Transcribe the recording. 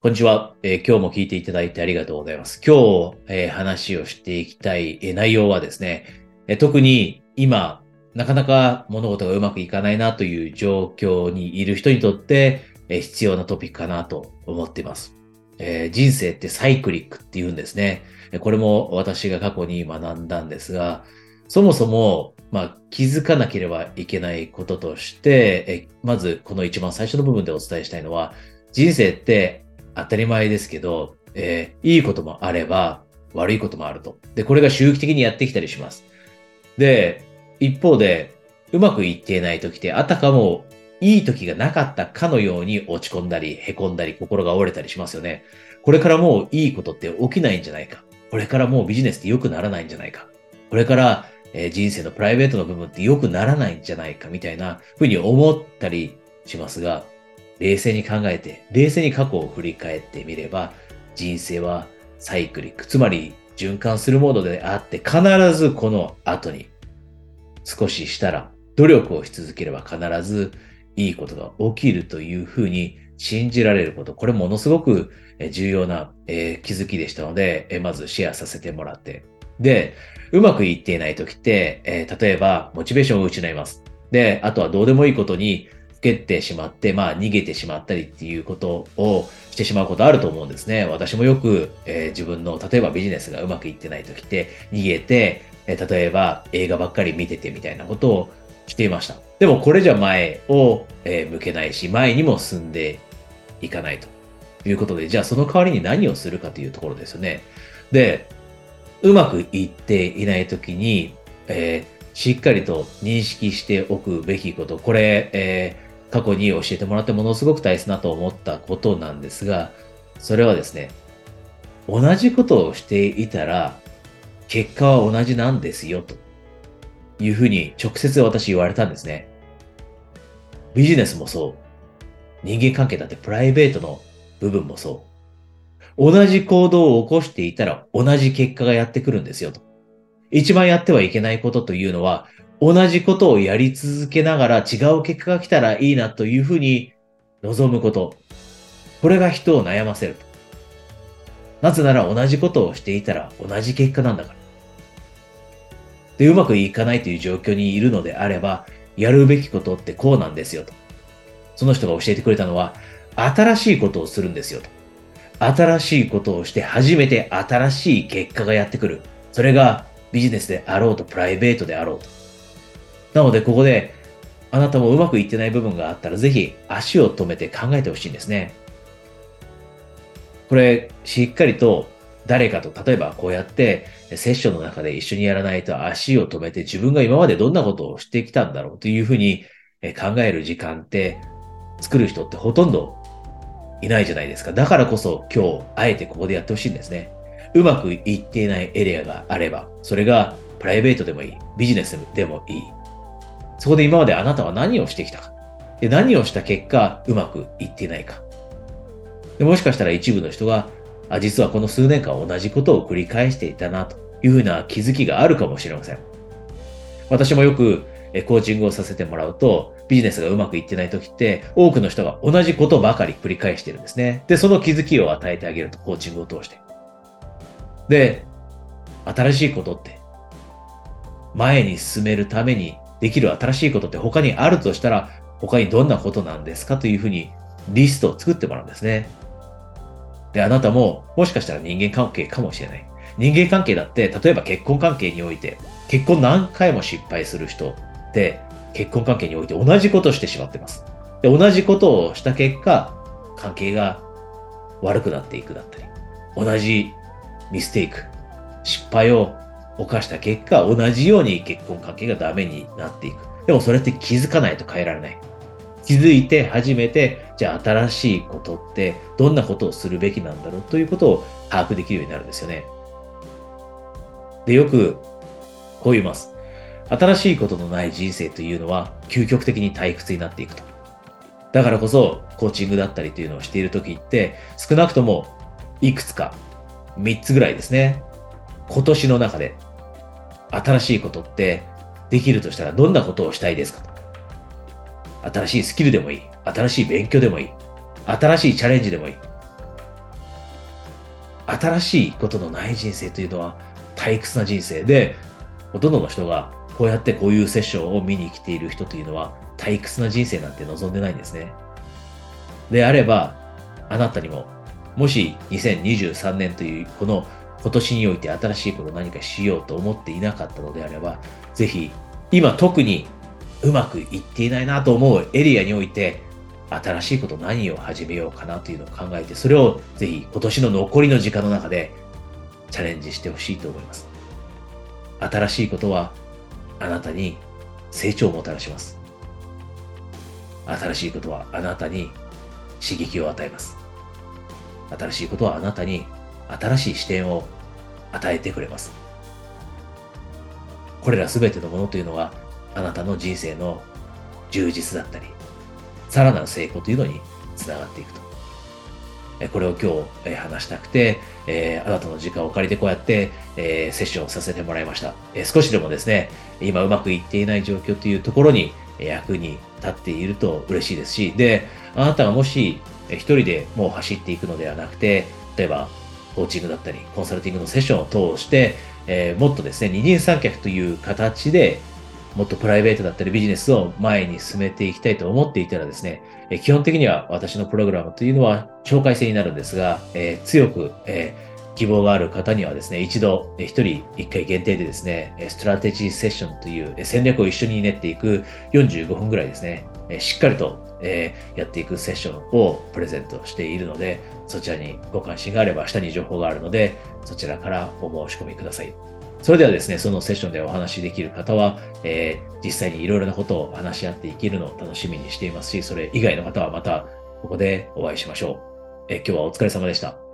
こんにちは、えー今日も聞いていただいてありがとうございます。今日、えー話をしていきたい、えー内容はですね、えー特に今、なかなか物事がうまくいかないなという状況にいる人にとって、えー必要なトピックかなと思っています。えー人生ってサイクリックって言うんですね。これも私が過去に学んだんですが、そもそも、まあ、気づかなければいけないこととして、えーまずこの一番最初の部分でお伝えしたいのは、人生って当たり前ですけど、えーいいこともあれば悪いこともあると。で、これが周期的にやってきたりします。で、一方で、うまくいっていない時って、あたかもいい時がなかったかのように落ち込んだり、凹んだり、心が折れたりしますよね。これからもういいことって起きないんじゃないか。これからもうビジネスって良くならないんじゃないか。これから、え人生のプライベートの部分って良くならないんじゃないかみたいなふうに思ったりしますが、冷静に考えて、冷静に過去を振り返ってみれば、人生はサイクリック、つまり循環するモードであって、必ずこの後に少ししたら、努力をし続ければ必ずいいことが起きるというふうに信じられること、これものすごく重要な、気づきでしたので、まずシェアさせてもらって。で、うまくいっていない時って、例えば、モチベーションを失います。で、あとはどうでもいいことにけてしまって、まあ逃げてしまったりっていうことをしてしまうことあると思うんですね。私もよく、えー自分の、例えばビジネスがうまくいってない時って逃げて、えー例えば映画ばっかり見ててみたいなことをしていました。でもこれじゃ前を、えー向けないし、前にも進んでいかないということで、じゃあその代わりに何をするかというところですよね。で、うまくいっていない時に、えーしっかりと認識しておくべきこと、これ、えー過去に教えてもらってものすごく大切なと思ったことなんですが、それはですね、同じことをしていたら、結果は同じなんですよ、というふうに直接私言われたんですね。ビジネスもそう。人間関係だってプライベートの部分もそう。同じ行動を起こしていたら同じ結果がやってくるんですよと。一番やってはいけないことというのは、同じことをやり続けながら違う結果が来たらいいなというふうに望むこと。これが人を悩ませる。なぜなら同じことをしていたら同じ結果なんだから。で、うまくいかないという状況にいるのであれば、やるべきことってこうなんですよと。その人が教えてくれたのは、新しいことをするんですよと。新しいことをして初めて新しい結果がやってくる。それがビジネスであろうとプライベートであろうと。なのでここであなたもうまくいってない部分があったらぜひ足を止めて考えてほしいんですね。これしっかりと誰かと例えばこうやってセッションの中で一緒にやらないと足を止めて自分が今までどんなことをしてきたんだろうというふうに考える時間って作る人ってほとんどいないじゃないですか。だからこそ今日あえてここでやってほしいんですね。うまくいっていないエリアがあれば、それがプライベートでもいい、ビジネスでもいい。そこで今まであなたは何をしてきたか。で何をした結果、うまくいってないか。でもしかしたら一部の人が、あ、実はこの数年間同じことを繰り返していたなというふうな気づきがあるかもしれません。私もよくコーチングをさせてもらうと、ビジネスがうまくいってない時って、多くの人が同じことばかり繰り返してるんですね。で、その気づきを与えてあげると、コーチングを通して。で、新しいことって、前に進めるためにできる新しいことって他にあるとしたら、他にどんなことなんですかというふうにリストを作ってもらうんですね。で、あなたももしかしたら人間関係かもしれない。人間関係だって、例えば結婚関係において、結婚何回も失敗する人って、結婚関係において同じことをしてしまってます。で、同じことをした結果、関係が悪くなっていくだったり、同じミステイク、失敗を犯した結果、同じように結婚関係がダメになっていく。でもそれって気づかないと変えられない。気づいて初めて、じゃあ新しいことってどんなことをするべきなんだろうということを把握できるようになるんですよね。で、よくこう言います。新しいことのない人生というのは究極的に退屈になっていくと。だからこそコーチングだったりというのをしているときって少なくともいくつか3つぐらいですね。今年の中で新しいことってできるとしたらどんなことをしたいですかと。新しいスキルでもいい。新しい勉強でもいい。新しいチャレンジでもいい。新しいことのない人生というのは退屈な人生で、ほとんどの人がこうやってこういうセッションを見に来ている人というのは退屈な人生なんて望んでないんですね。であれば、あなたにも、もし2023年というこの今年において新しいこと何かしようと思っていなかったのであれば、ぜひ今特にうまくいっていないなと思うエリアにおいて、新しいこと何を始めようかなというのを考えて、それをぜひ今年の残りの時間の中でチャレンジしてほしいと思います。新しいことはあなたに成長をもたらします。新しいことはあなたに刺激を与えます。新しいことはあなたに新しい視点を与えてくれます。これらすべてのものというのはあなたの人生の充実だったり、さらなる成功というのにつながっていくと。これを今日話したくて、えあなたの時間を借りてこうやって、えセッションさせてもらいました、え少しでもですね、今うまくいっていない状況というところに役に立っていると嬉しいですし、で、あなたがもし一人でもう走っていくのではなくて、例えばコーチングだったり、コンサルティングのセッションを通して、えー、もっとですね、二人三脚という形でもっとプライベートだったりビジネスを前に進めていきたいと思っていたらですね、え基本的には私のプログラムというのは紹介制になるんですが、えー、強く、えー、希望がある方にはですね、一度、一人一回限定でですね、ストラテジーセッションという戦略を一緒に練っていく45分ぐらいですね、えしっかりと、えやっていくセッションをプレゼントしているので、そちらにご関心があれば下に情報があるので、そちらからお申し込みください。それではですね、そのセッションでお話しできる方は、えー、実際にいろいろなことを話し合っていけるのを楽しみにしていますし、それ以外の方はまたここでお会いしましょう。え、今日はお疲れ様でした。